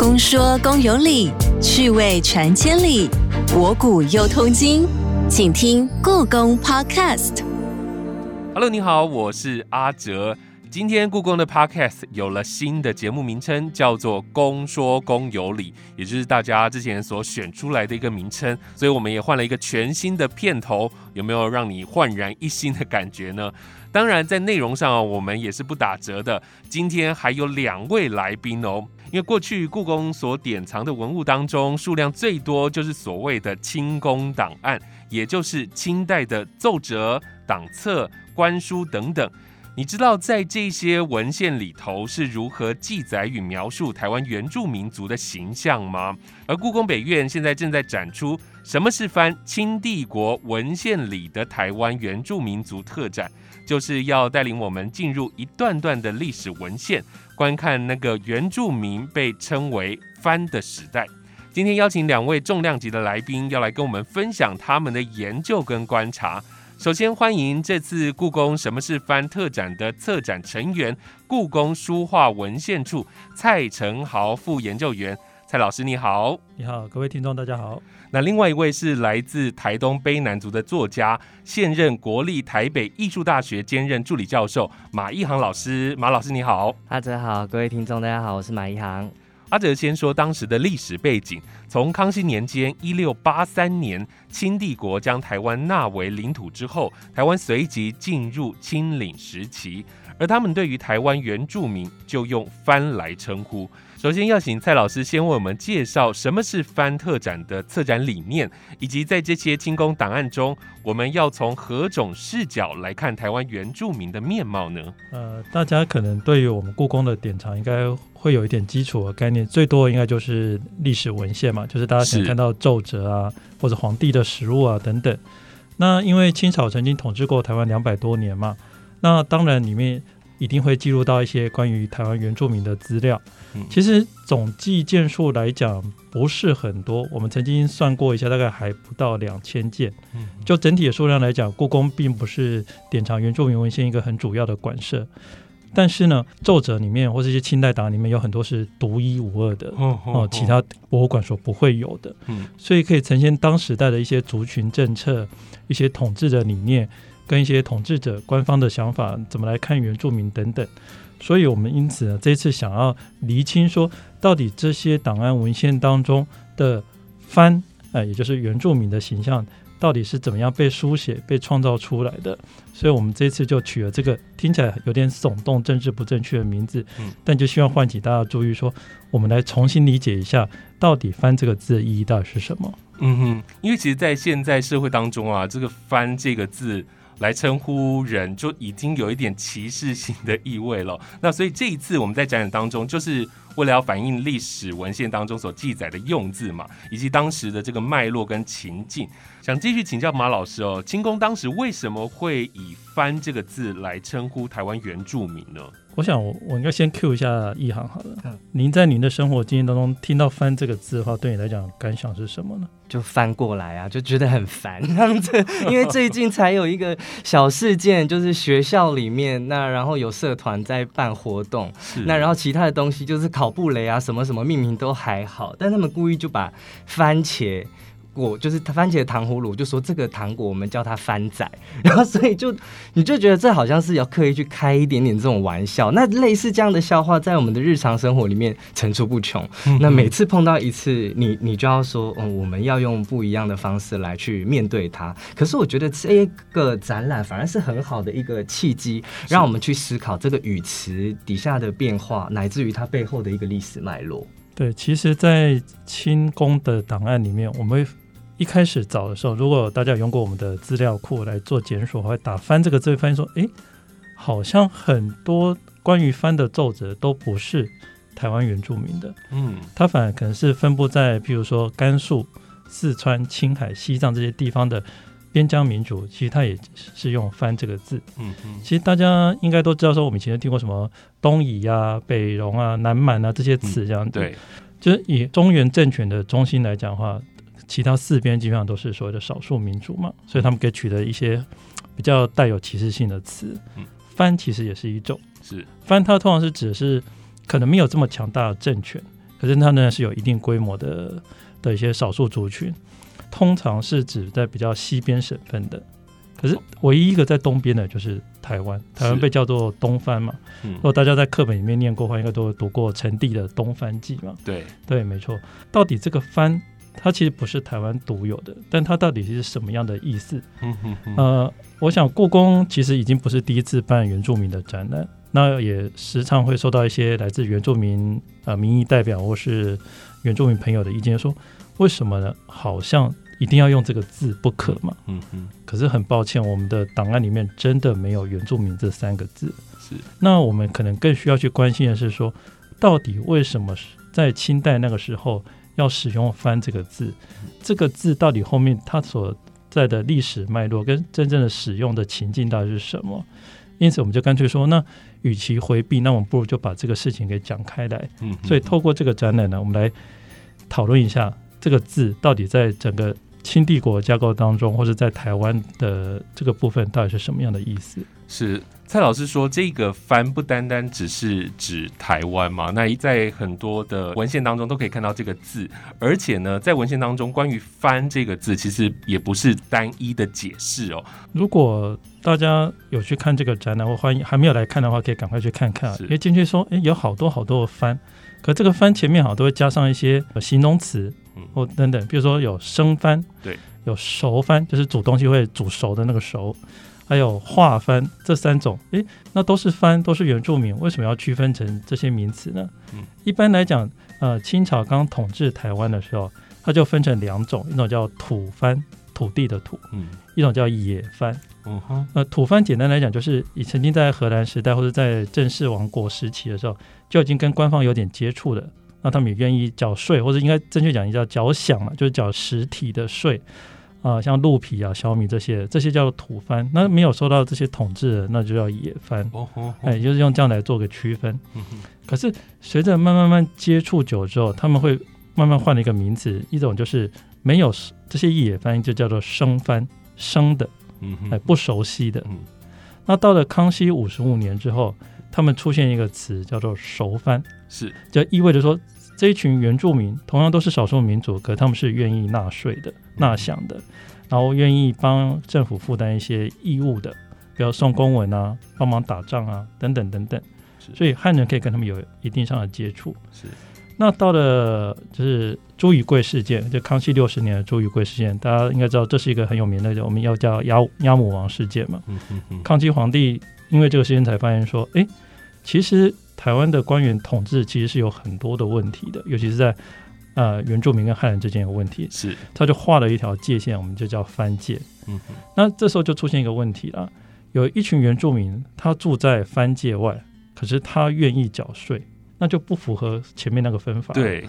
公说公有理，趣味传千里，博古又通今，请听故宫 Podcast。Hello，你好，我是阿哲。今天故宫的 Podcast 有了新的节目名称，叫做“公说公有理”，也就是大家之前所选出来的一个名称。所以我们也换了一个全新的片头，有没有让你焕然一新的感觉呢？当然，在内容上，我们也是不打折的。今天还有两位来宾哦，因为过去故宫所典藏的文物当中，数量最多就是所谓的清宫档案，也就是清代的奏折、档册、官书等等。你知道在这些文献里头是如何记载与描述台湾原住民族的形象吗？而故宫北院现在正在展出什么是翻清帝国文献里的台湾原住民族特展，就是要带领我们进入一段段的历史文献，观看那个原住民被称为番的时代。今天邀请两位重量级的来宾，要来跟我们分享他们的研究跟观察。首先欢迎这次故宫什么是番特展的策展成员，故宫书画文献处蔡成豪副研究员。蔡老师你好，你好，各位听众大家好。那另外一位是来自台东卑南族的作家，现任国立台北艺术大学兼任助理教授马一航老师。马老师你好，阿哲好，各位听众大家好，我是马一航。阿哲先说当时的历史背景，从康熙年间一六八三年，清帝国将台湾纳为领土之后，台湾随即进入清领时期，而他们对于台湾原住民就用番来称呼。首先要请蔡老师先为我们介绍什么是番特展的策展理念，以及在这些清宫档案中，我们要从何种视角来看台湾原住民的面貌呢？呃，大家可能对于我们故宫的典藏应该会有一点基础的概念，最多应该就是历史文献嘛，就是大家想看到奏折啊，或者皇帝的实物啊等等。那因为清朝曾经统治过台湾两百多年嘛，那当然里面一定会记录到一些关于台湾原住民的资料。嗯其实总计件数来讲不是很多，我们曾经算过一下，大概还不到两千件。嗯就整体的数量来讲，故宫并不是典藏原住民文献一个很主要的馆舍。但是呢，奏折里面或是一些清代档案里面有很多是独一无二的哦哦，其他博物馆所不会有的，嗯所以可以呈现当时代的一些族群政策、一些统治的理念，跟一些统治者官方的想法，怎么来看原住民等等。所以我们因此呢，这次想要厘清说，到底这些档案文献当中的番，呃，也就是原住民的形象，到底是怎么样被书写、被创造出来的？所以我们这次就取了这个听起来有点耸动、政治不正确的名字，嗯但就希望唤起大家注意说，我们来重新理解一下，到底“番”这个字的意义到底是什么？嗯哼，因为其实，在现在社会当中啊，这个“番”这个字来称呼人，就已经有一点歧视性的意味了。那所以这一次我们在展览当中，就是为了要反映历史文献当中所记载的用字嘛，以及当时的这个脉络跟情境，想继续请教马老师哦，清宫当时为什么会以“番”这个字来称呼台湾原住民呢？我想我我应该先 Q 一下一航好了。嗯您在您的生活经验当中听到“翻”这个字的话，对你来讲感想是什么呢？就翻过来啊，就觉得很烦这样子，因为最近才有一个小事件，就是学校里面那然后有社团在办活动，是那然后其他的东西就是跑步雷啊什么什么命名都还好，但他们故意就把番茄。果就是番茄糖葫芦，就说这个糖果我们叫它番仔，然后所以就你就觉得这好像是要刻意去开一点点这种玩笑。那类似这样的笑话，在我们的日常生活里面层出不穷。那每次碰到一次，你你就要说，嗯，我们要用不一样的方式来去面对它。可是我觉得这个展览反而是很好的一个契机，让我们去思考这个语词底下的变化，乃至于它背后的一个历史脉络。对，其实，在清宫的档案里面，我们会一开始找的时候，如果大家有用过我们的资料库来做检索，会打“翻”这个字，会发现说，诶，好像很多关于番的奏折都不是台湾原住民的，嗯。它反而可能是分布在譬如说甘肃、四川、青海、西藏这些地方的边疆民族，其实它也是用“番”这个字。嗯嗯其实大家应该都知道，说我们以前听过什么东夷啊、北戎啊、南蛮啊这些词，这样子。对，就是以中原政权的中心来讲的话，其他四边基本上都是所谓的少数民族嘛，所以他们给取的一些比较带有歧视性的词嗯。番其实也是一种，是番它通常是指的是可能没有这么强大的政权，可是它仍然是有一定规模的的一些少数族群，通常是指在比较西边省份的。可是唯一一个在东边的就是台湾，台湾被叫做东番嘛。嗯如果大家在课本里面念过的话，应该都读过陈帝的《东番记》嘛。对，对，没错。到底这个番，它其实不是台湾独有的，但它到底是什么样的意思？嗯哼哼，呃，我想故宫其实已经不是第一次办原住民的展览，那也时常会收到一些来自原住民呃民意代表或是原住民朋友的意见，说为什么呢？好像一定要用这个字不可嘛？嗯嗯，可是很抱歉，我们的档案里面真的没有原住民这三个字。是，那我们可能更需要去关心的是说，到底为什么在清代那个时候要使用“番”这个字？这个字到底后面它所在的历史脉络跟真正的使用的情境到底是什么？因此，我们就干脆说，那与其回避，那我们不如就把这个事情给讲开来。嗯，所以，透过这个展览呢，我们来讨论一下这个字到底在整个清帝国架构当中，或者在台湾的这个部分，到底是什么样的意思？是蔡老师说，这个“番”不单单只是指台湾嘛？那在很多的文献当中都可以看到这个字，而且呢，在文献当中关于“番”这个字，其实也不是单一的解释哦。如果大家有去看这个展览，或欢迎还没有来看的话，可以赶快去看看啊。是因为进去说，诶，有好多好多的番，可这个番前面好像都会加上一些呃形容词嗯或等等，比如说有生番，对，有熟番，就是煮东西会煮熟的那个熟，还有化番，这三种，诶，那都是番，都是原住民，为什么要区分成这些名词呢？嗯。一般来讲，呃，清朝刚统治台湾的时候，它就分成两种，一种叫土番，土地的土。嗯。一种叫野番，嗯哼，呃，土番简单来讲就是你曾经在荷兰时代或者在正式王国时期的时候，就已经跟官方有点接触的，那他们也愿意缴税，或者应该正确讲应该叫缴饷嘛，就是缴实体的税啊、像鹿皮啊、小米这些，这些叫做土番。那没有受到这些统治的，那就叫野番。哦哦，哎，就是用这样来做个区分。嗯哼，可是随着慢慢慢接触久之后，他们会慢慢换了一个名词，一种就是没有这些野番，就叫做生番，生的。嗯哼，哎，不熟悉的。嗯那到了康熙五十五年之后，他们出现一个词叫做“熟番是，”，就意味着说这一群原住民同样都是少数民族，可他们是愿意纳税的、纳饷的，然后愿意帮政府负担一些义务的，比如送公文啊、帮忙打仗啊等等等等。是所以汉人可以跟他们有一定上的接触。是，那到了就是朱雨贵事件，就康熙六十年的朱雨贵事件，大家应该知道这是一个很有名的，我们要叫鸭鸭母王事件嘛。嗯嗯嗯，康熙皇帝因为这个事件才发现说，诶，其实台湾的官员统治其实是有很多的问题的，尤其是在呃原住民跟汉人之间有问题，是，他就画了一条界限，我们就叫藩界。嗯哼，那这时候就出现一个问题了，有一群原住民他住在藩界外，可是他愿意缴税，那就不符合前面那个分法。，对，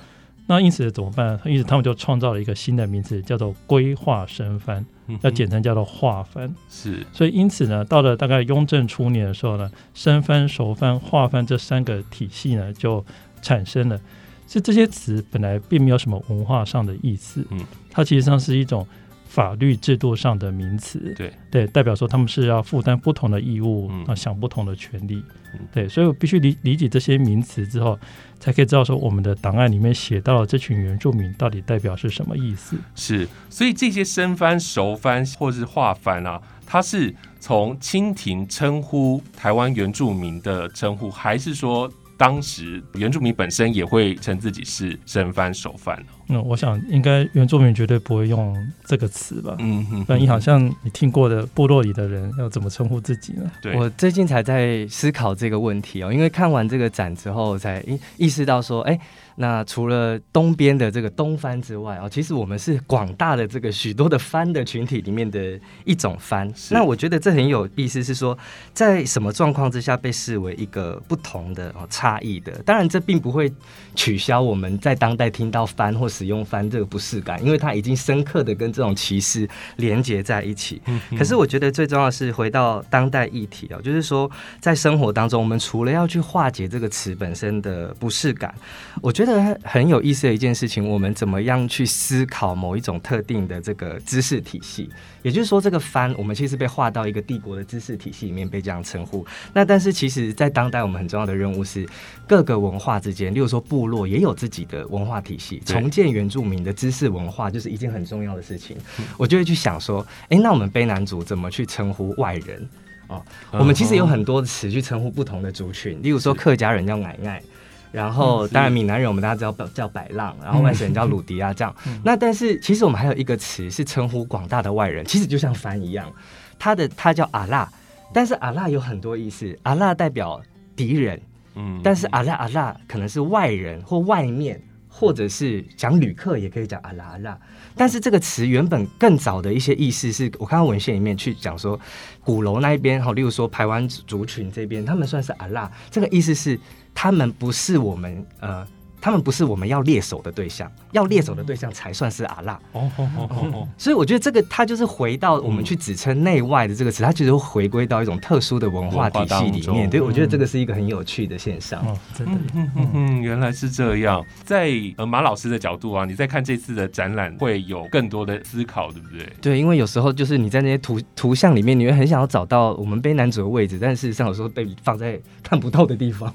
那因此怎么办？因此他们就创造了一个新的名词，叫做规划生番，嗯要简称叫做划番。是，所以因此呢，到了大概雍正初年的时候呢，生番、熟番、化番这三个体系呢就产生了。是这些词本来并没有什么文化上的意思，嗯，它其实上是一种法律制度上的名词，对，对，代表说他们是要负担不同的义务，嗯。啊，享不同的权利，嗯。对，所以我必须理理解这些名词之后，才可以知道说我们的档案里面写到了这群原住民到底代表是什么意思。是，所以这些生番、熟番或是化番啊，它是从清廷称呼台湾原住民的称呼，还是说当时原住民本身也会称自己是生番、熟番呢？那我想应该原住民绝对不会用这个词吧？嗯哼，不然你好像你听过的部落里的人要怎么称呼自己呢？对，我最近才在思考这个问题哦，因为看完这个展之后，才意意识到说，哎，那除了东边的这个东番之外哦，其实我们是广大的这个许多的番的群体里面的一种番。那我觉得这很有意思，是说在什么状况之下被视为一个不同的哦差异的。当然，这并不会取消我们在当代听到番或使用翻这个不适感，因为它已经深刻的跟这种歧视连接在一起。嗯可是我觉得最重要的是回到当代议题啊，就是说在生活当中，我们除了要去化解这个词本身的不适感，我觉得很有意思的一件事情，我们怎么样去思考某一种特定的这个知识体系？也就是说，这个翻我们其实被划到一个帝国的知识体系里面被这样称呼。那但是其实，在当代我们很重要的任务是各个文化之间，例如说部落也有自己的文化体系，重建原住民的知识文化就是一件很重要的事情。我就会去想说，哎、那我们卑南族怎么去称呼外人？哦，我们其实有很多词去称呼不同的族群，例如说客家人叫奶奶。然后，当然，闽南人我们大家知道叫百浪，然后外省人叫鲁迪啊，这样。那但是，其实我们还有一个词是称呼广大的外人，其实就像番一样，他的他叫阿拉，但是阿拉有很多意思，阿拉代表敌人，嗯但是阿拉阿拉可能是外人或外面，或者是讲旅客也可以讲阿拉阿拉。但是这个词原本更早的一些意思是我看到文献里面去讲说，鼓楼那一边哈，例如说台湾族群这边，他们算是阿拉，这个意思是他们不是我们呃。他们不是我们要猎手的对象，要猎手的对象才算是阿拉。哦哦哦哦哦，所以我觉得这个它就是回到我们去指称内外的这个词，它其实会回归到一种特殊的文化体系里面。对，我觉得这个是一个很有趣的现象。哦，真的，嗯嗯嗯，原来是这样。在呃马老师的角度啊，你在看这次的展览会有更多的思考，对不对？对，因为有时候就是你在那些图图像里面，你会很想要找到我们卑南族的位置，但事实上有时候被放在看不到的地方。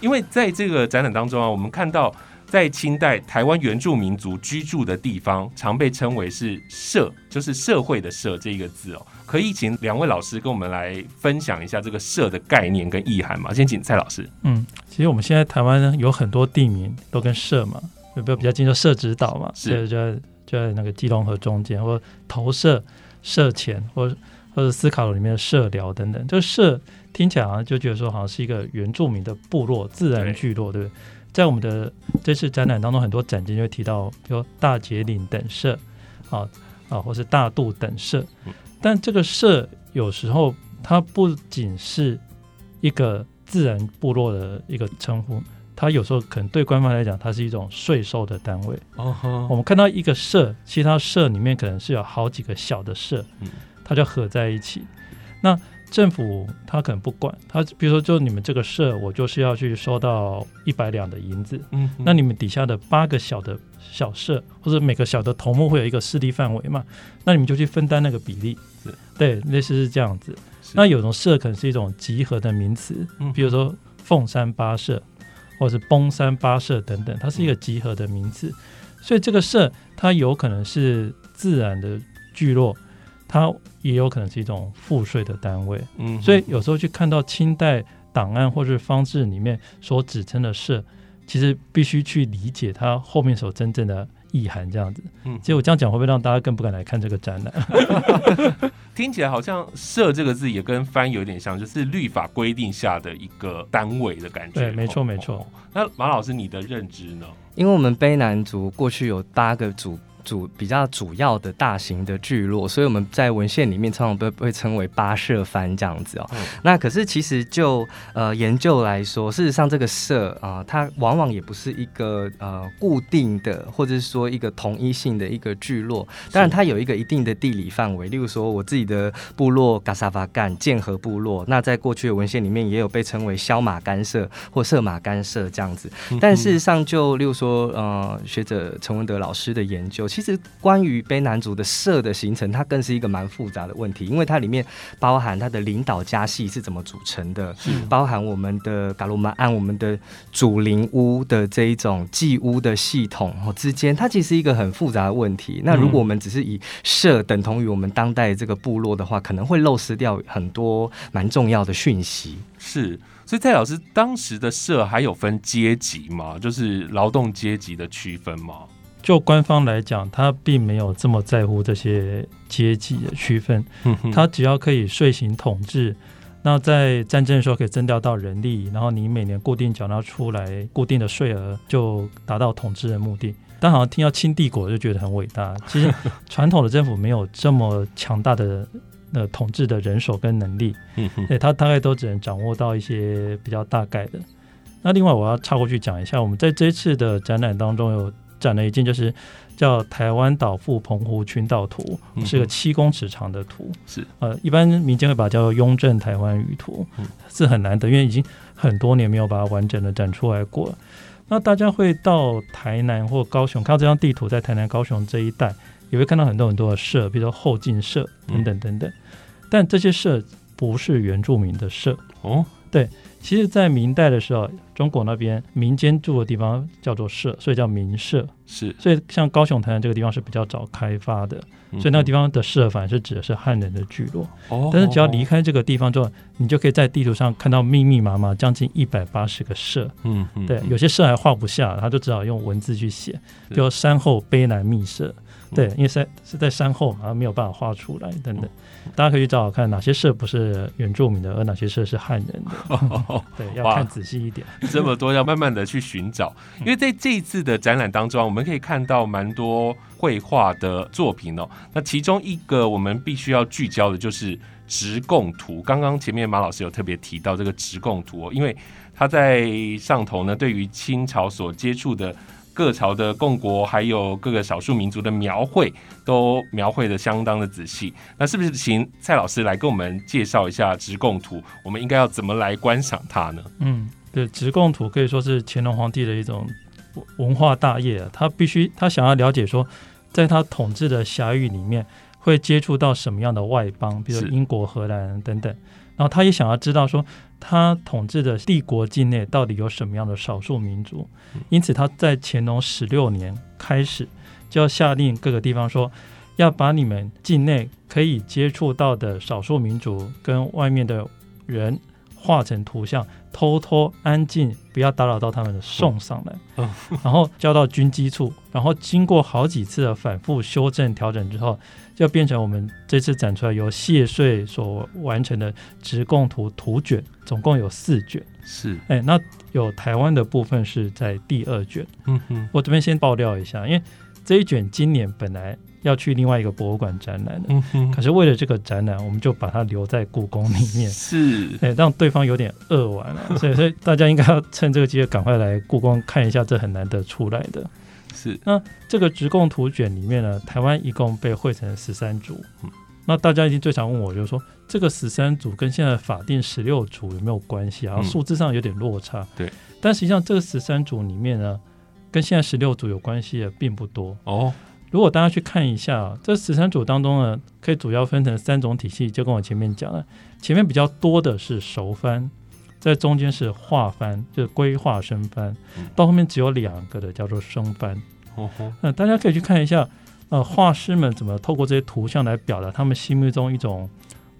因为在这个展览当中啊，我们看到在清代台湾原住民族居住的地方，常被称为是社，就是社会的社这一个字哦。可以请两位老师跟我们来分享一下这个社的概念跟意涵吗？先请蔡老师。嗯，其实我们现在台湾呢有很多地名都跟社嘛，有没有比较近就社指岛嘛，是就就在就在那个基隆河中间，或投射、社前，或或者思考里面的社寮等等，这个社听起来好像就觉得说好像是一个原住民的部落、自然聚落，对不对？在我们的这次展览当中，很多展件就会提到，比如大节岭等社，啊啊，或是大肚等社嗯，但这个社有时候它不仅是一个自然部落的一个称呼，它有时候可能对官方来讲，它是一种税收的单位。哦我们看到一个社，其实它社里面可能是有好几个小的社嗯，它就合在一起。那政府他可能不管，他比如说就你们这个社，我就是要去收到一百两的银子，嗯，那你们底下的八个小的小社，或者每个小的头目会有一个势力范围嘛？那你们就去分担那个比例，对，类似是这样子。那有种社可能是一种集合的名词，嗯比如说凤山八社，或者是崩山八社等等，它是一个集合的名词。所以这个社它有可能是自然的聚落，它也有可能是一种赋税的单位。嗯所以有时候去看到清代档案或是方志里面所指称的社，其实必须去理解它后面所真正的意涵。这样子，嗯其实我这样讲会不会让大家更不敢来看这个展览？听起来好像“社”这个字也跟“番”有点像，就是律法规定下的一个单位的感觉。对没错哦没错。哦那马老师，你的认知呢？因为我们卑南族过去有八个主主比较主要的大型的聚落，所以我们在文献里面常常被被称为八社番这样子哦。嗯那可是其实就呃研究来说，事实上这个社啊、它往往也不是一个呃固定的，或者是说一个统一性的一个聚落。当然，它有一个一定的地理范围，例如说我自己的部落嘎萨巴干剑河部落，那在过去的文献里面也有被称为萧马干社或色马干社这样子。但事实上，就例如说，呃，学者陈文德老师的研究，其实关于卑南族的社的形成，它更是一个蛮复杂的问题，因为它里面包含它的领导家系是怎么组成的，包含我们的嘎鲁曼按我们的主灵屋的这一种祭屋的系统哦之间，它其实是一个很复杂的问题。那如果我们只是以社等同于我们当代这个部落的话，可能会漏失掉很多蛮重要的讯息。是，所以蔡老师当时的社还有分阶级吗？就是劳动阶级的区分吗？就官方来讲，他并没有这么在乎这些阶级的区分，他只要可以税行统治。那在战争的时候可以征调到人力，然后你每年固定缴纳出来固定的税额，就达到统治的目的。但好像听到清帝国就觉得很伟大，其实传统的政府没有这么强大的呃统治的人手跟能力，嗯哼对他大概都只能掌握到一些比较大概的。那另外我要插过去讲一下，我们在这一次的展览当中有展了一件，就是叫《台湾岛附澎湖群岛图嗯》，是个七公尺长的图。是呃，一般民间会把它叫做《雍正台湾舆图嗯》，是很难得，因为已经很多年没有把它完整的展出来过了。那大家会到台南或高雄看到这张地图，在台南、高雄这一带，也会看到很多很多的社，比如说后进社等等等等。但这些社不是原住民的社，哦，其实，在明代的时候，中国那边民间住的地方叫做社，所以叫民社。是，所以像高雄、台南这个地方是比较早开发的，嗯所以那个地方的社反而是指的是汉人的聚落。哦但是只要离，开这个地方之后，你就可以在地图上看到密密麻麻将近一百八十个社。嗯嗯对，有些社还画不下，他就只好用文字去写，比如山后卑南密社。对嗯，因为在是在山后嘛，没有办法画出来等等。大家可以去找找看哪些社不是原住民的，而哪些社是汉人的。对，要看仔细一点。这么多要慢慢的去寻找，因为在这一次的展览当中啊，我们可以看到蛮多绘画的作品哦。那其中一个我们必须要聚焦的就是直贡图。刚刚前面马老师有特别提到这个直贡图哦，因为他在上头呢，对于清朝所接触的。各朝的共国还有各个少数民族的描绘，都描绘的相当的仔细。那是不是请蔡老师来跟我们介绍一下直贡图？我们应该要怎么来观赏它呢？嗯，对，直贡图可以说是乾隆皇帝的一种文化大业啊。他必须他想要了解说，在他统治的辖域里面会接触到什么样的外邦，比如英国、荷兰等等。然后他也想要知道说，他统治的帝国境内到底有什么样的少数民族。因此，他在乾隆十六年开始就要下令各个地方说，要把你们境内可以接触到的少数民族跟外面的人画成图像，偷偷安静，不要打扰到他们的送上来，嗯然后交到军机处，然后经过好几次的反复修正调整之后，就变成我们这次展出来由谢穗所完成的直贡图图卷，总共有四卷。是，哎，那有台湾的部分是在第二卷。嗯哼，我这边先爆料一下，因为这一卷今年本来要去另外一个博物馆展览的，嗯哼，可是为了这个展览，我们就把它留在故宫里面。是，对，让对方有点饿完了，所以所以大家应该要趁这个机会赶快来故宫看一下，这很难得出来的是，那这个直贡图卷里面呢，台湾一共被绘成十三组嗯。那大家一定最常问我，就是说这个十三组跟现在法定十六组有没有关系啊？嗯数字上有点落差。对，但实际上这个十三组里面呢，跟现在十六组有关系的并不多。哦，如果大家去看一下啊这十三组当中呢，可以主要分成三种体系，就跟我前面讲的，前面比较多的是熟番，在中间是画番，就是规划生番嗯，到后面只有两个的叫做生番。哦吼，那大家可以去看一下，呃，画师们怎么透过这些图像来表达他们心目中一种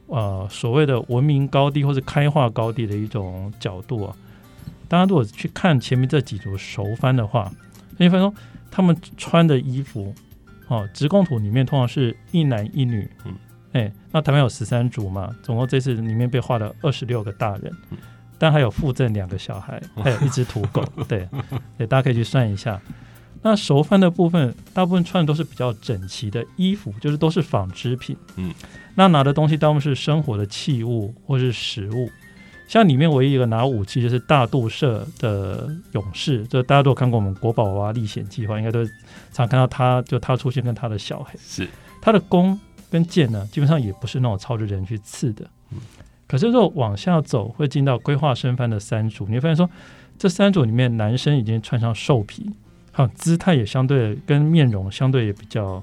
呃所谓的文明高地或者开化高地的一种角度啊。大家如果去看前面这几组熟番的话，你会发现说他们穿的衣服，哦，直贡图里面通常是一男一女，嗯，哎，那台湾有十三组嘛，总共这次里面被画了二十六个大人，嗯但还有附赠两个小孩，还有一只土狗，对，对，大家可以去算一下。那熟饭的部分，大部分穿的都是比较整齐的衣服，就是都是纺织品。嗯，那拿的东西大部分是生活的器物或是食物。像里面唯一一个拿武器就是大肚社的勇士，就大家都有看过我们国宝娃娃历险计划，应该都常看到他，就他出现跟他的小孩。是，他的弓跟箭呢，基本上也不是那种朝着人去刺的。嗯可是如果往下走，会进到规划生番的三组，你会发现说，这三组里面男生已经穿上兽皮，还有姿态也相对跟面容相对也比较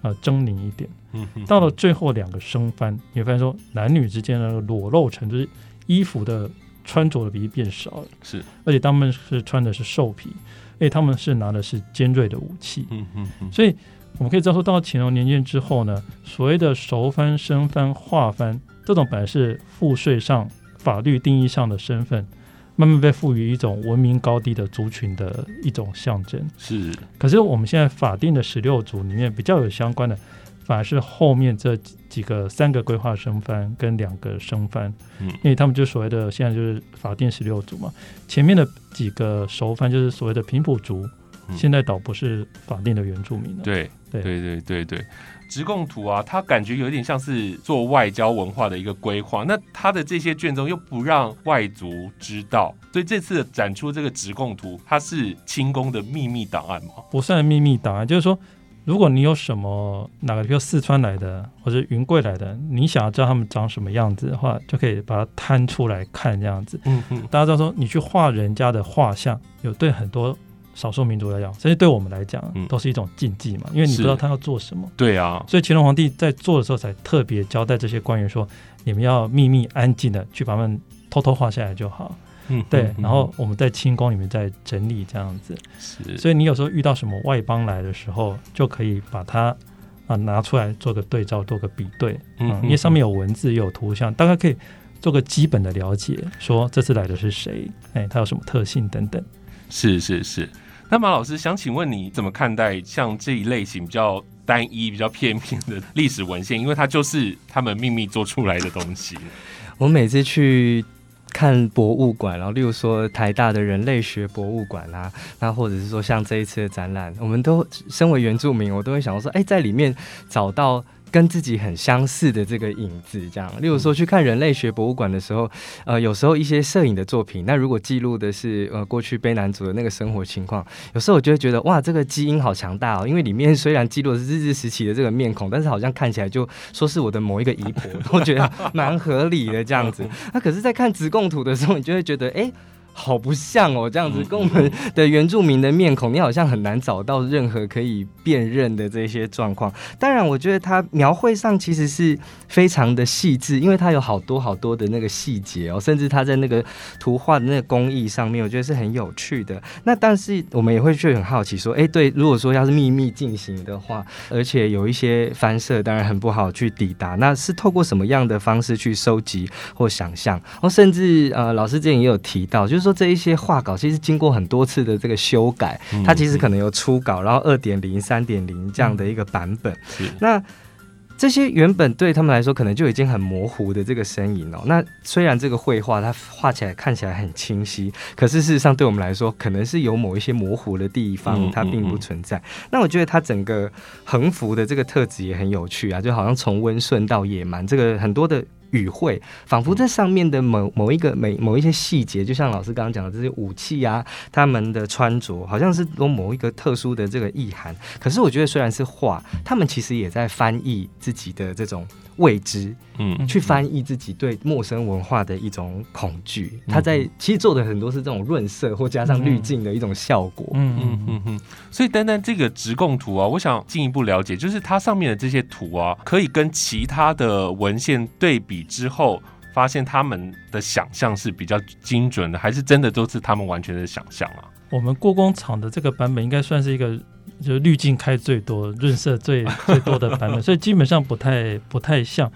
呃狰狞一点。嗯哼，到了最后两个生番，你会发现说，男女之间的裸露程度，就是衣服的穿着的比例变少了，是，而且他们是穿的是兽皮，而且他们是拿的是尖锐的武器。嗯哼哼，所以我们可以知道说，到乾隆年间之后呢，所谓的熟番、生番、化番这种本来是赋税上法律定义上的身份，慢慢被赋予一种文明高低的族群的一种象征。是，可是我们现在法定的十六族里面比较有相关的，反而是后面这几几个三个规划生番跟两个生番，嗯因为他们就所谓的现在就是法定十六族嘛，前面的几个熟番就是所谓的平埔族，嗯现在倒不是法定的原住民了。对，对对对对对，直贡图啊，他感觉有点像是做外交文化的一个规划。那他的这些卷宗又不让外族知道，所以这次展出这个直贡图，它是清宫的秘密档案吗？不算秘密档案，就是说，如果你有什么哪个，比如四川来的或者云贵来的，你想要知道他们长什么样子的话，就可以把它摊出来看这样子。嗯嗯，大家知道说，你去画人家的画像，有对很多少数民族来讲，甚至对我们来讲嗯，都是一种禁忌嘛，因为你不知道他要做什么。对啊，所以乾隆皇帝在做的时候，才特别交代这些官员说，你们要秘密安静的去把他们偷偷画下来就好。嗯对然后我们在清宫里面再整理这样子。是，所以你有时候遇到什么外邦来的时候，就可以把它啊拿出来做个对照，做个比对，嗯嗯，因为上面有文字，也有图像，大概可以做个基本的了解，说这次来的是谁，哎，他有什么特性等等。是是是。那马老师想请问你怎么看待像这一类型比较单一、比较片面的历史文献？因为它就是他们秘密做出来的东西。我每次去看博物馆，然后例如说台大的人类学博物馆啊，那或者是说像这一次的展览，我们都身为原住民，我都会想说，哎，在里面找到。跟自己很相似的这个影子，这样，例如说去看人类学博物馆的时候，呃，有时候一些摄影的作品，那如果记录的是呃过去卑南族的那个生活情况，有时候我就会觉得哇，这个基因好强大哦，因为里面虽然记录的是日治时期的这个面孔，但是好像看起来就说是我的某一个姨婆，我觉得蛮合理的这样子。那可是，在看直贡图的时候，你就会觉得，哎、好不像哦，这样子跟我们的原住民的面孔，你好像很难找到任何可以辨认的这些状况。当然，我觉得它描绘上其实是非常的细致，因为它有好多好多的那个细节哦，甚至它在那个图画的那个工艺上面，我觉得是很有趣的。那但是我们也会去很好奇说，哎，对，如果说要是秘密进行的话，而且有一些翻摄，当然很不好去抵达，那是透过什么样的方式去收集或想象？哦，甚至呃，老师之前也有提到，就是说这一些画稿其实经过很多次的这个修改，它其实可能有初稿，然后二点零、三点零这样的一个版本。是那这些原本对他们来说可能就已经很模糊的这个身影哦，那虽然这个绘画它画起来看起来很清晰，可是事实上对我们来说可能是有某一些模糊的地嗯方，它并不存在。那我觉得它整个横幅的这个特质也很有趣啊，就好像从温顺到野蛮，这个很多的。语汇仿佛这上面的某某一个每某一些细节，就像老师刚刚讲的这些武器啊，他们的穿着好像是有某一个特殊的这个意涵。可是我觉得虽然是画，他们其实也在翻译自己的这种未知，嗯去翻译自己对陌生文化的一种恐惧。他在其实做的很多是这种润色或加上滤镜的一种效果。嗯嗯嗯嗯嗯，所以单单这个直供图啊，我想进一步了解，就是它上面的这些图啊，可以跟其他的文献对比之后，发现他们的想象是比较精准的，还是真的都是他们完全的想象啊？我们故宫厂的这个版本应该算是一个就滤镜开最多、润色最最多的版本，所以基本上不太不太像。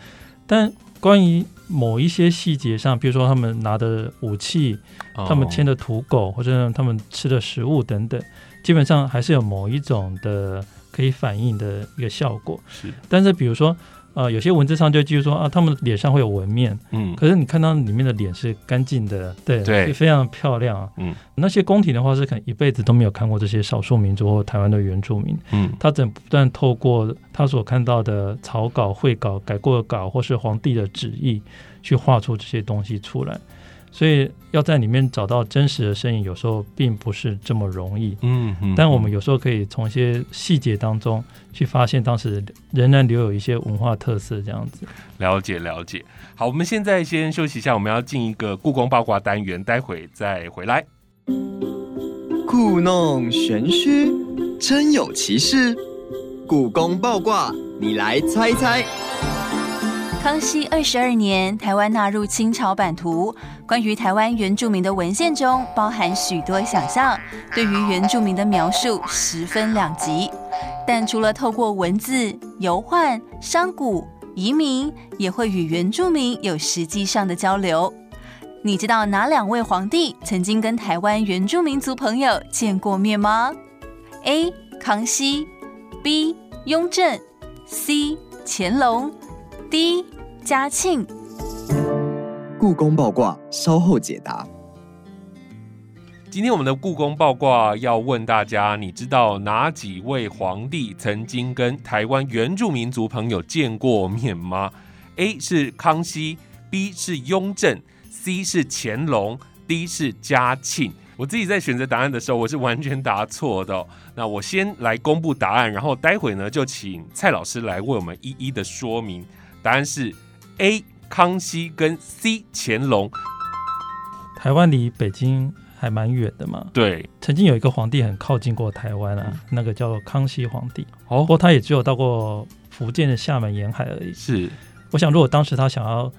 但关于某一些细节上，比如说他们拿的武器、他们牵的的土狗，或者他们吃的食物等等，基本上还是有某一种的可以反映的一个效果。是但是比如说，呃，有些文字上就记住说啊，他们脸上会有纹面，嗯可是你看到里面的脸是干净的，对，对非常漂亮啊。嗯，那些宫廷的话是可能一辈子都没有看过这些少数民族或台湾的原住民，嗯他只能不断透过他所看到的草稿、绘稿、改过的稿，或是皇帝的旨意，去画出这些东西出来。所以要在里面找到真实的身影，有时候并不是这么容易。嗯嗯，但我们有时候可以从一些细节当中去发现，当时仍然留有一些文化特色，这样子。了解了解。好，我们现在先休息一下，我们要进一个故宫八卦单元，待会再回来。故弄玄虚，真有其事。故宫八卦，你来猜猜。康熙二十二年，台湾纳入清朝版图，关于台湾原住民的文献中包含许多想象，对于原住民的描述十分两极。但除了透过文字、油画、商贾、移民，也会与原住民有实际上的交流。你知道哪两位皇帝曾经跟台湾原住民族朋友见过面吗？A. 康熙，B. 雍正，C. 乾隆，D. 嘉庆。故宫爆卦，稍后解答。今天我们的故宫爆卦要问大家，你知道哪几位皇帝曾经跟台湾原住民族朋友见过面吗？A 是康熙，B 是雍正，C 是乾隆，D 是嘉庆。我自己在选择答案的时候，我是完全答错的、那我先来公布答案，然后待会呢就请蔡老师来为我们一一的说明。答案是 A 康熙跟 C 乾隆。台湾离北京还蛮远的嘛，对，曾经有一个皇帝很靠近过台湾啊，那个叫做康熙皇帝，哦不哦，过他也只有到过福建的厦门沿海而已。是，我想，如果当时他想要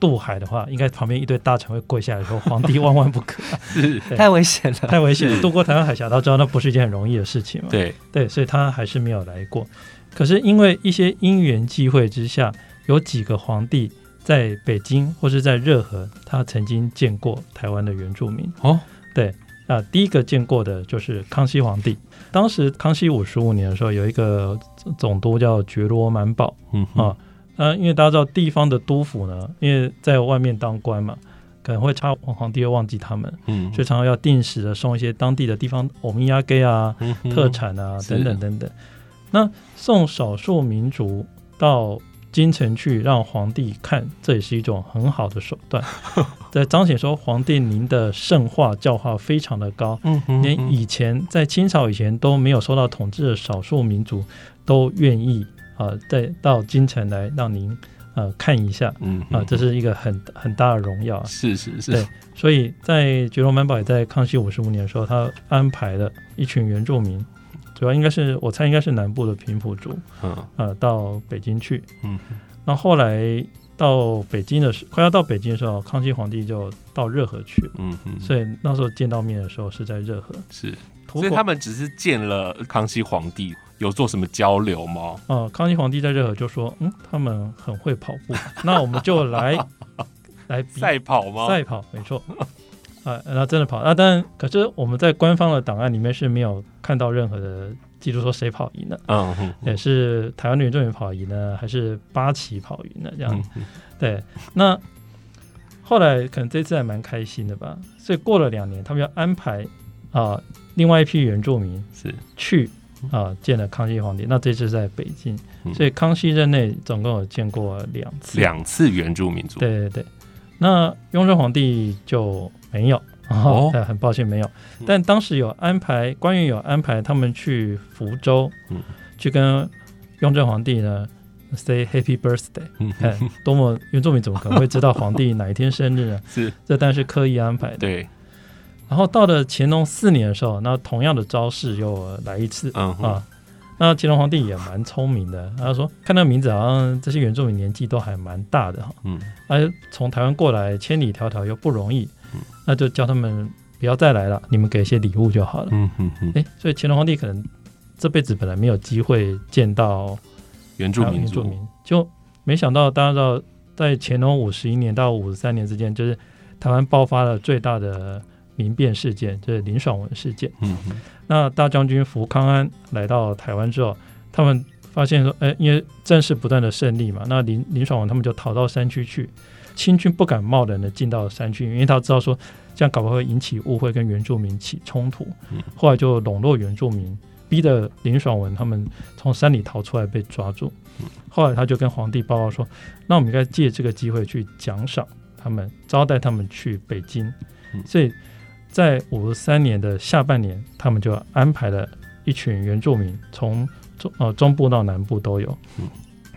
渡海的话，应该旁边一堆大臣会跪下来说：“皇帝万万不可，是，太危险了。太危险了！渡过台湾海峡，他知道那不是一件很容易的事情嘛。”对，对，所以他还是没有来过。可是因为一些因缘际会之下，有几个皇帝在北京或是在热河，他曾经见过台湾的原住民。哦，对，啊，第一个见过的就是康熙皇帝。当时康熙五十五年的时候，有一个总督叫觉罗满宝嗯啊。那因为大家知道地方的督府呢，因为在外面当官嘛，可能会差皇帝会忘记他们，嗯所以常常要定时的送一些当地的地方欧米亚给啊、嗯特产啊等等等等。那送少数民族到京城去让皇帝看，这也是一种很好的手段，在彰显说皇帝您的圣化教化非常的高，嗯哼连以前在清朝以前都没有受到统治的少数民族都愿意啊、呃再到京城来让您呃看一下嗯啊、这是一个很很大的荣耀啊。是是是。对，所以在觉罗满宝也在康熙五十五年的时候，他安排了一群原住民，主要应该是我猜应该是南部的平埔族，嗯呃，到北京去。嗯那后来到北京的时，快要到北京的时候，康熙皇帝就到热河去了，嗯嗯，所以那时候见到面的时候是在热河。是，所以他们只是见了康熙皇帝，有做什么交流吗？哦，康熙皇帝在热河就说：“嗯，他们很会跑步，那我们就来 来比赛跑吗？赛跑，没错。啊，那真的跑。啊！当然，可是我们在官方的档案里面是没有看到任何的记录说谁跑赢了，嗯哼，也是台湾的原住民跑赢呢，还是八旗跑赢了这样？嗯对，那后来可能这次还蛮开心的吧，所以过了两年，他们要安排啊、另外一批原住民是。去啊、见了康熙皇帝，那这次在北京，嗯。所以康熙任内总共有见过两次，两次原住民族，对对对，那雍正皇帝就没有。哦哦，对，很抱歉没有嗯，但当时有安排，官员有安排他们去福州，嗯去跟雍正皇帝呢 say happy birthday，多么原住民怎么可能会知道皇帝哪一天生日呢？是，这当然是刻意安排的。对，然后到了乾隆四年的时候，那同样的招式又来一次嗯，啊。那乾隆皇帝也蛮聪明的，他说看那个名字好像这些原住民年纪都还蛮大的哈，嗯而从台湾过来千里迢迢又不容易嗯，那就叫他们不要再来了，你们给一些礼物就好了。嗯嗯嗯，诶，所以乾隆皇帝可能这辈子本来没有机会见到原住民，原住民，就没想到大家知道，在乾隆五十一年到五十三年之间，就是台湾爆发了最大的民变事件，就是林爽文事件。嗯哼，那大将军福康安来到台湾之后，他们发现说，哎，因为战事不断的胜利嘛，那林林爽文他们就逃到山区去，清军不敢贸然的进到山区，因为他知道说这样搞不好会引起误会，跟原住民起冲突嗯。后来就笼络原住民，逼得林爽文他们从山里逃出来被抓住嗯。后来他就跟皇帝报告说，那我们应该借这个机会去奖赏他们，招待他们去北京嗯。所以在五十三年的下半年，他们就安排了一群原住民从中呃中部到南部都有嗯，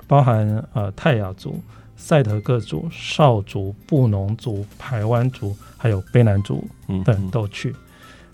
包含呃泰雅族、赛德克族、少族、布农族、排湾族，还有卑南族嗯等都去。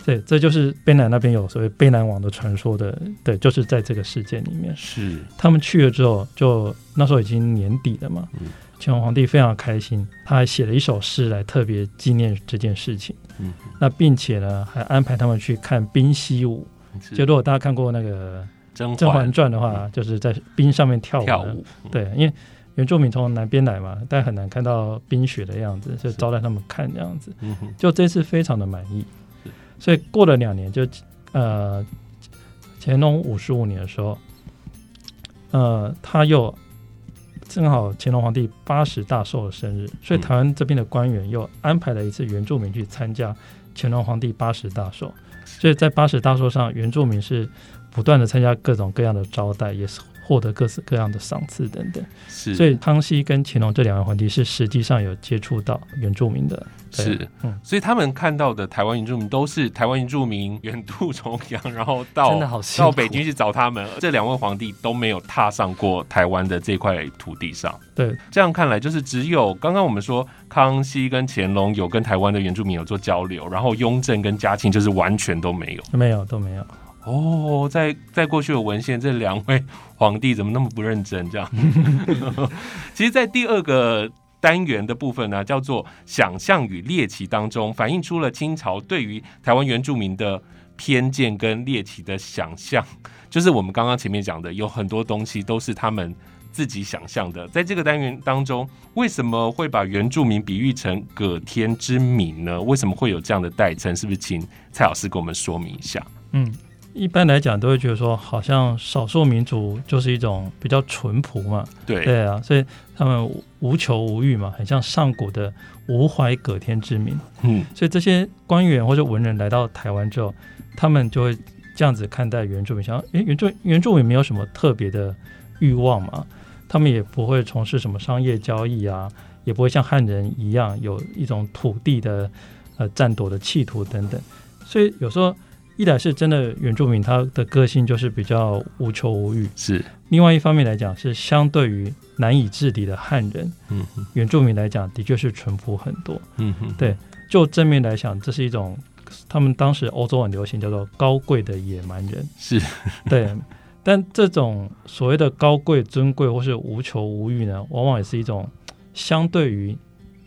对，这就是卑南那边有所谓卑南王的传说的，对，就是在这个事件里面，是，他们去了之后，就那时候已经年底了嘛嗯，乾隆皇帝非常开心，他还写了一首诗来特别纪念这件事情。嗯那并且呢，还安排他们去看冰嬉舞。就如果大家看过那个《甄甄嬛传》的话，就是在冰上面跳舞。跳舞，对，因为原住民从南边来嘛，但很难看到冰雪的样子，所以是。招待他们看这样子。就这次非常的满意，所以过了两年，就呃乾隆五十五年的时候，呃他又正好乾隆皇帝八十大寿的生日，所以嗯。台湾这边的官员又安排了一次原住民去参加乾隆皇帝八十大寿，所以在八十大寿上，原住民是不断的参加各种各样的招待，也是获得各式各样的赏赐等等。是，所以康熙跟乾隆这两位皇帝是实际上有接触到原住民的。是，嗯所以他们看到的台湾原住民都是台湾原住民远渡重洋，然后到真的好到北京去找他们。这两位皇帝都没有踏上过台湾的这块土地上。对，这样看来，就是只有刚刚我们说康熙跟乾隆有跟台湾的原住民有做交流，然后雍正跟嘉庆就是完全都没有。没有都没有。哦，在在过去的文献，这两位皇帝怎么那么不认真？这样，其实，在第二个单元的部分呢，叫做“想象与猎奇”当中，反映出了清朝对于台湾原住民的偏见跟猎奇的想象。就是我们刚刚前面讲的，有很多东西都是他们自己想象的。在这个单元当中，为什么会把原住民比喻成葛天之民呢？为什么会有这样的代称？是不是请蔡老师给我们说明一下？嗯，一般来讲都会觉得说，好像少数民族就是一种比较淳朴嘛，对对啊，所以他们无求无欲嘛，很像上古的无怀葛天之民。嗯，所以这些官员或者文人来到台湾之后，他们就会这样子看待原住民，想，诶，原住原住民没有什么特别的欲望嘛，他们也不会从事什么商业交易啊，也不会像汉人一样有一种土地的呃占夺的企图等等，所以有时候。一来是真的原住民，他的个性就是比较无求无欲；是另外一方面来讲，是相对于难以治理的汉人，嗯原住民来讲，的确是淳朴很多。嗯哼，对，就正面来讲，这是一种他们当时欧洲很流行叫做高贵的野蛮人。是 对，但这种所谓的高贵、尊贵或是无求无欲呢，往往也是一种相对于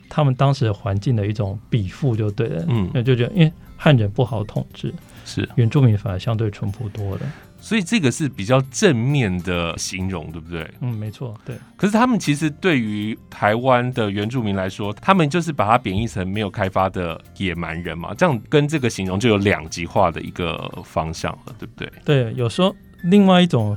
他们当时的环境的一种比附，就对了。嗯那就觉得因为汉人不好统治。是，原住民反而相对淳朴多了。所以这个是比较正面的形容，对不对？嗯，没错，对。可是他们其实对于台湾的原住民来说，他们就是把它贬义成没有开发的野蛮人嘛，这样跟这个形容就有两极化的一个方向了，对不对？对，有时候另外一种。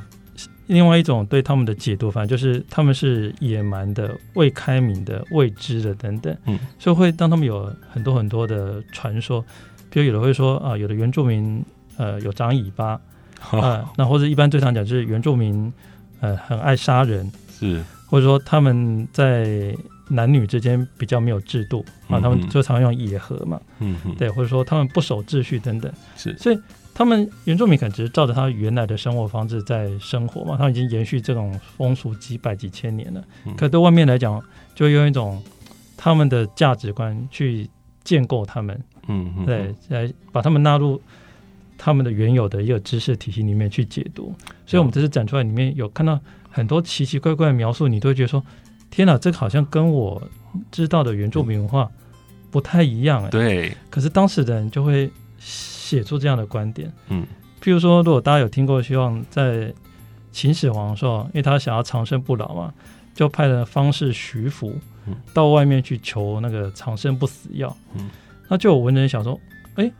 另外一种对他们的解读，反正就是他们是野蛮的、未开明的、未知的等等，嗯，所以会当他们有很多很多的传说，比如有的会说啊，有的原住民呃有长尾巴 啊，那或者一般最常讲就是原住民呃很爱杀人，是，或者说他们在男女之间比较没有制度啊，他们就常用野合嘛，嗯嗯，对，或者说他们不守秩序等等，是，所以。他们原住民可能只是照着他原来的生活方式在生活嘛，他们已经延续这种风俗几百几千年了。可对外面来讲，就用一种他们的价值观去建构他们，嗯，对，来把他们纳入他们的原有的一个知识体系里面去解读。所以，我们这次展出来里面有看到很多奇奇怪怪的描述，你都会觉得说：天哪，这个好像跟我知道的原住民文化不太一样。哎，对。可是当时的人就会。写出这样的观点，嗯，譬如说，如果大家有听过，希望在秦始皇时候，因为他想要长生不老嘛，就派了方士徐福到外面去求那个长生不死药，嗯，那就有文人想说，哎，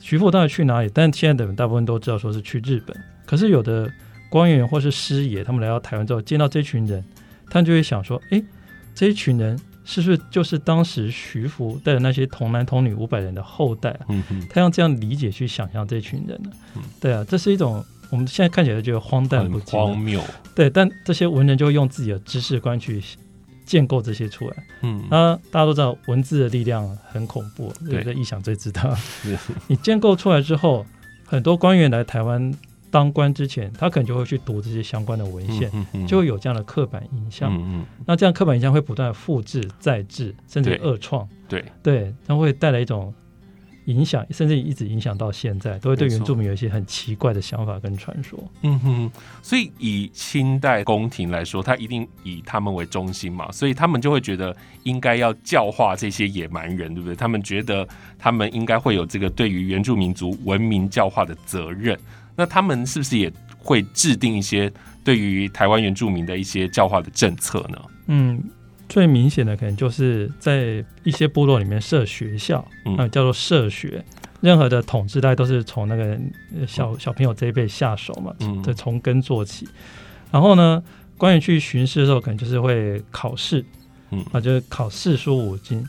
徐福到底去哪里？但现在的人大部分都知道说是去日本，可是有的官员或是师爷，他们来到台湾之后，见到这群人，他们就会想说，哎，这一群人。是不是就是当时徐福带的那些童男童女五百人的后代啊？嗯他用这样理解去想象这群人呢？对啊，这是一种我们现在看起来觉得荒诞不荒谬。对，但这些文人就会用自己的知识观去建构这些出来。嗯，那大家都知道文字的力量很恐怖，对不对？臆想最知道。你建构出来之后，很多官员来台湾。当官之前，他可能就会去读这些相关的文献，就会有这样的刻板印象。那这样刻板印象会不断复制、再制，甚至恶创。对对，它会带来一种影响，甚至一直影响到现在，都会对原住民有一些很奇怪的想法跟传说。嗯哼，所以以清代宫廷来说，他一定以他们为中心嘛，所以他们就会觉得应该要教化这些野蛮人，对不对？他们觉得他们应该会有这个对于原住民族文明教化的责任。那他们是不是也会制定一些对于台湾原住民的一些教化的政策呢？嗯，最明显的可能就是在一些部落里面设学校，嗯，叫做社学。任何的统治，大家都是从那个小小朋友这一辈下手嘛，嗯，从根做起。然后呢，关于去巡视的时候，可能就是会考试，嗯，啊，就是考四书五经。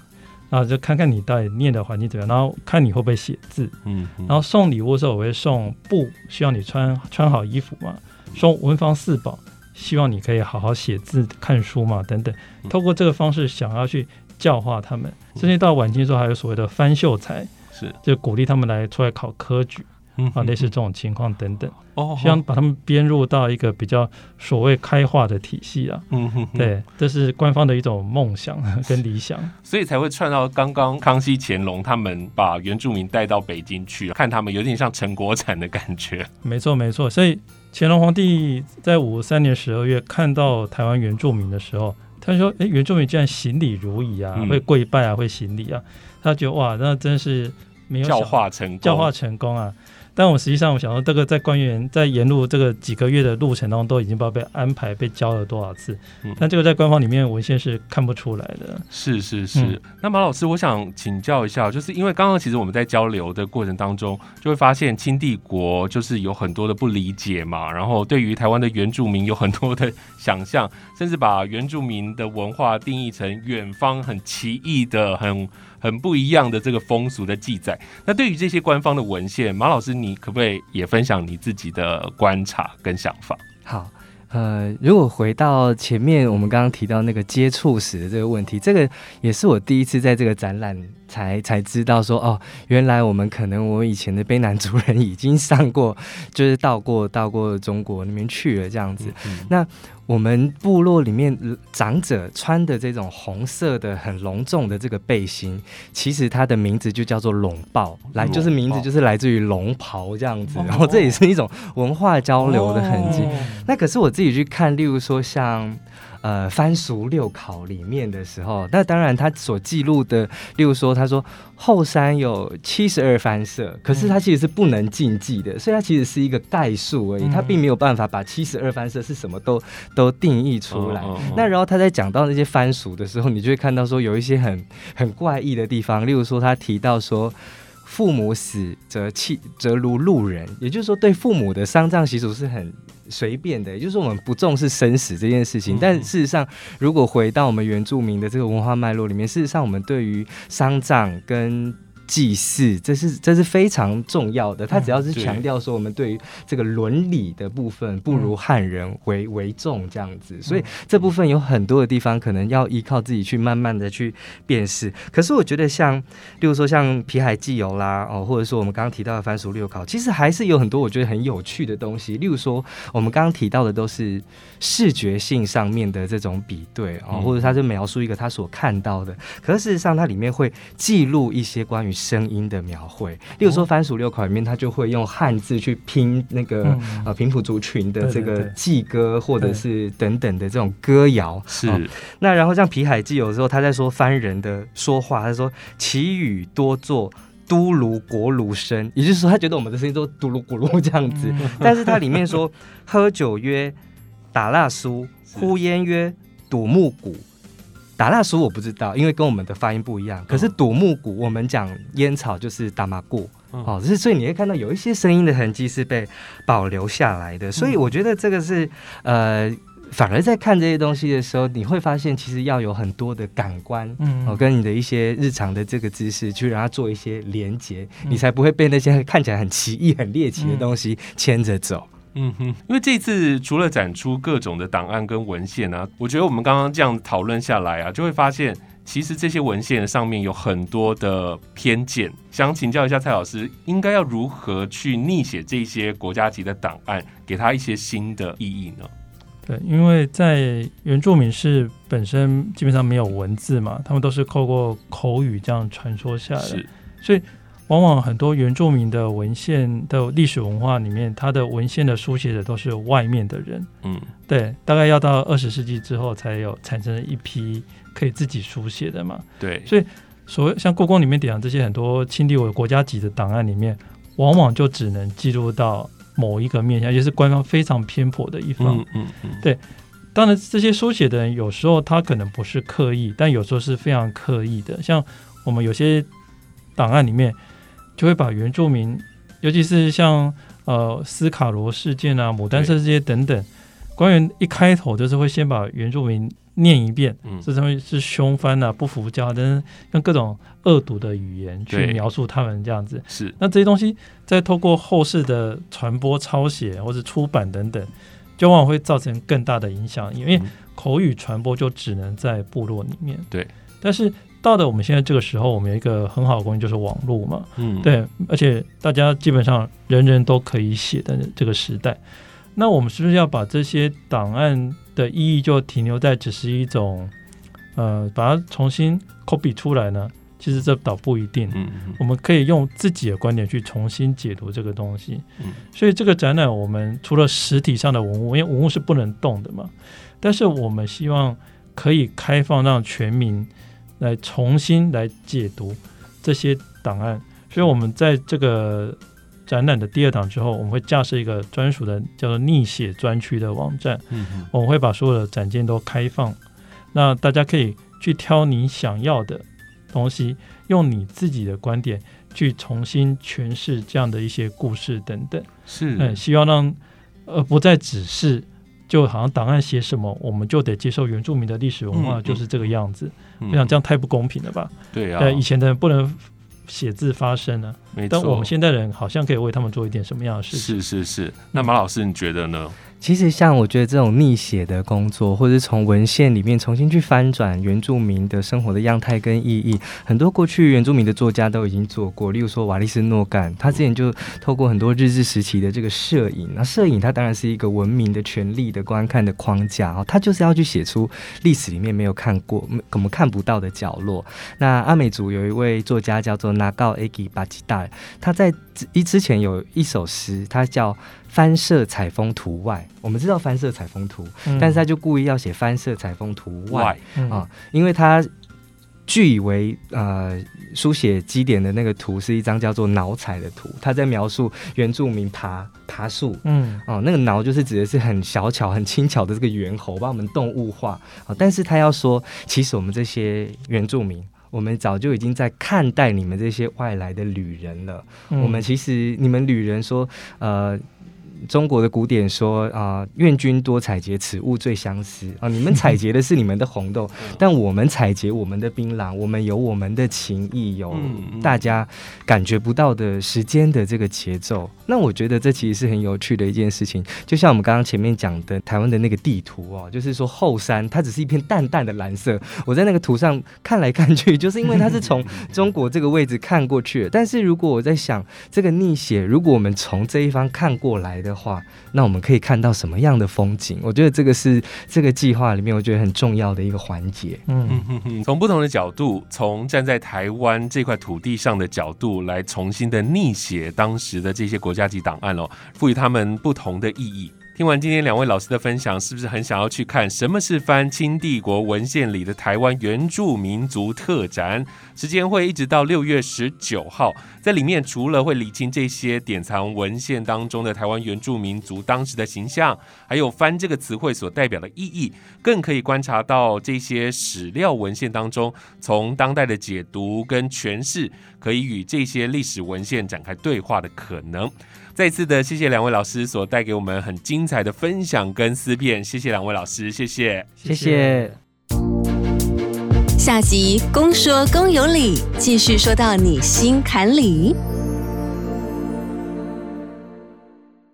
然后就看看你到底念的环境怎么样，然后看你会不会写字，嗯，然后送礼物的时候我会送布，需要你穿穿好衣服嘛，送文房四宝，希望你可以好好写字看书嘛，等等，透过这个方式想要去教化他们，甚至到晚清的时候还有所谓的翻秀才，是就鼓励他们来出来考科举。啊，类似这种情况等等，哦，希望把他们编入到一个比较所谓开化的体系啊。嗯哼，对，这是官方的一种梦想 跟理想，所以才会串到刚刚康熙、乾隆他们把原住民带到北京去，看他们有点像陈国产的感觉。没错，没错。所以乾隆皇帝在五三年十二月看到台湾原住民的时候，他说：“哎，原住民竟然行礼如仪啊，嗯会跪拜啊，会行礼啊。”他觉得哇，那真是没有教化成功，教化成功啊！但我实际上我想说，这个在官员在沿路这个几个月的路程当中，都已经不知道被安排被教了多少次，嗯但这个在官方里面文献是看不出来的。是是是。嗯那马老师，我想请教一下，就是因为刚刚其实我们在交流的过程当中，就会发现清帝国就是有很多的不理解嘛，然后对于台湾的原住民有很多的想象，甚至把原住民的文化定义成远方很奇异的、很很不一样的这个风俗的记载。那对于这些官方的文献，马老师你可不可以也分享你自己的观察跟想法？好，呃，如果回到前面我们刚刚提到那个接触史的这个问题，这个也是我第一次在这个展览才才知道说，哦，原来我们可能我以前的卑南族人已经上过，就是到过到过中国那边去了这样子。嗯那我们部落里面呃长者穿的这种红色的很隆重的这个背心，其实它的名字就叫做龙豹，来就是名字就是来自于龙袍这样子，哦然后这也是一种文化交流的痕迹。哦那可是我自己去看，例如说像。呃，番俗六考里面的时候，那当然他所记录的，例如说，他说后山有七十二番社，可是他其实是不能禁忌的，所以它其实是一个概述而已，嗯它并没有办法把七十二番社是什么都都定义出来。那然后他在讲到那些番俗的时候，你就会看到说有一些很很怪异的地方，例如说他提到说。父母死则弃则如路人，也就是说，对父母的丧葬习俗是很随便的，也就是，我们不重视生死这件事情。嗯但事实上，如果回到我们原住民的这个文化脉络里面，事实上，我们对于丧葬跟祭祀，这是这是非常重要的。他只要是强调说，我们对于这个伦理的部分不如汉人为为重这样子，所以这部分有很多的地方可能要依靠自己去慢慢的去辨识。可是我觉得像，例如说像皮海纪游啦，哦，或者说我们刚刚提到的番薯六考，其实还是有很多我觉得很有趣的东西。例如说，我们刚刚提到的都是视觉性上面的这种比对哦，嗯或者他就描述一个他所看到的，可是事实上它里面会记录一些关于声音的描绘。例如说番薯六考里面，他就会用汉字去拼那个、嗯呃平埔族群的这个祭歌或者是等等的这种歌谣。是、哦那然后像皮海记有时候他在说番人的说话，他说其语多作都卢国卢声，也就是说他觉得我们的声音都嘟噜咕噜这样子。嗯 但是它里面说喝酒曰打蜡酥，呼烟曰赌木鼓。打蜡书我不知道，因为跟我们的发音不一样。可是赌木鼓，我们讲烟草就是打麻固。嗯哦，就是所以你会看到有一些声音的痕迹是被保留下来的，所以我觉得这个是呃，反而在看这些东西的时候，你会发现其实要有很多的感官。嗯哦，跟你的一些日常的这个知识去让它做一些连接，嗯你才不会被那些看起来很奇异、很猎奇的东西牵着走。嗯哼，因为这次除了展出各种的档案跟文献啊，我觉得我们刚刚这样讨论下来啊，就会发现其实这些文献上面有很多的偏见。想请教一下蔡老师，应该要如何去逆写这些国家级的档案，给他一些新的意义呢？对，因为在原住民是本身基本上没有文字嘛，他们都是透过口语这样传说下来所以往往很多原住民的文献的历史文化里面，它的文献的书写者都是外面的人。嗯，对，大概要到二十世纪之后，才有产生一批可以自己书写的嘛。对，所以所谓像故宫里面典藏这些很多清帝国国家级的档案里面，往往就只能记录到某一个面向，也就是官方非常偏颇的一方。嗯嗯嗯，当然，这些书写的人有时候他可能不是刻意，但有时候是非常刻意的。像我们有些档案里面，就会把原住民，尤其是像呃斯卡罗事件啊、牡丹社这些等等，官员一开头就是会先把原住民念一遍，嗯。这上面是凶翻啊、不服教啊，等等，用各种恶毒的语言去描述他们这样子。是，那这些东西再透过后世的传播、抄写或者出版等等，就往往会造成更大的影响，因为嗯。口语传播就只能在部落里面。对，但是到的我们现在这个时候，我们有一个很好的工具，就是网络嘛。嗯，对，而且大家基本上人人都可以写的这个时代，那我们是不是要把这些档案的意义就停留在只是一种呃，把它重新 copy 出来呢？其实这倒不一定。嗯嗯我们可以用自己的观点去重新解读这个东西。嗯所以这个展览，我们除了实体上的文物，因为文物是不能动的嘛，但是我们希望可以开放让全民来重新来解读这些档案。所以，我们在这个展览的第二档之后，我们会架设一个专属的叫做逆写专区的网站，嗯哼我们会把所有的展件都开放，那大家可以去挑你想要的东西，用你自己的观点去重新诠释这样的一些故事等等。是，嗯，希望让呃不再只是就好像档案写什么，我们就得接受原住民的历史文化嗯就是这个样子。嗯我想这样太不公平了吧？对啊，以前的人不能写字发声呢、啊，但我们现代人好像可以为他们做一点什么样的事情？是是是。那马老师，你觉得呢？其实像我觉得这种逆写的工作，或者是从文献里面重新去翻转原住民的生活的样态跟意义，很多过去原住民的作家都已经做过。例如说瓦利斯诺干，他之前就透过很多日治时期的这个摄影，那摄影它当然是一个文明的权利的观看的框架哦，它就是要去写出历史里面没有看过、我们看不到的角落。那阿美族有一位作家叫做拿告 A 吉巴吉大，他在之一之前有一首诗，他叫《翻色采风图外》。我们知道翻色采风图，嗯但是他就故意要写翻色采风图外嗯啊，因为他据以为呃书写基点的那个图是一张叫做脑彩的图，他在描述原住民爬爬树。嗯哦，那个挠就是指的是很小巧、很轻巧的这个猿猴，把我们动物化啊、但是他要说，其实我们这些原住民，我们早就已经在看待你们这些外来的旅人了。嗯我们其实你们旅人说，呃。中国的古典说啊，愿君多采撷，此物最相思啊。你们采撷的是你们的红豆，但我们采撷我们的槟榔，我们有我们的情谊，有大家感觉不到的时间的这个节奏。那我觉得这其实是很有趣的一件事情。就像我们刚刚前面讲的台湾的那个地图哦，就是说后山它只是一片淡淡的蓝色，我在那个图上看来看去，就是因为它是从 中国这个位置看过去的。但是如果我在想这个逆写，如果我们从这一方看过来的话，那我们可以看到什么样的风景？我觉得这个是这个计划里面我觉得很重要的一个环节。嗯从不同的角度，从站在台湾这块土地上的角度来重新的逆写当时的这些国家级档案哦，赋予他们不同的意义。听完今天两位老师的分享，是不是很想要去看什么是翻清帝国文献里的台湾原住民族特展？时间会一直到六月十九号，在里面除了会理清这些典藏文献当中的台湾原住民族当时的形象，还有“翻”这个词汇所代表的意义，更可以观察到这些史料文献当中，从当代的解读跟诠释，可以与这些历史文献展开对话的可能。再次的谢谢两位老师所带给我们很精彩的分享跟思辨，谢谢两位老师，谢谢。谢谢。下集公说公有理，继续说到你心坎里。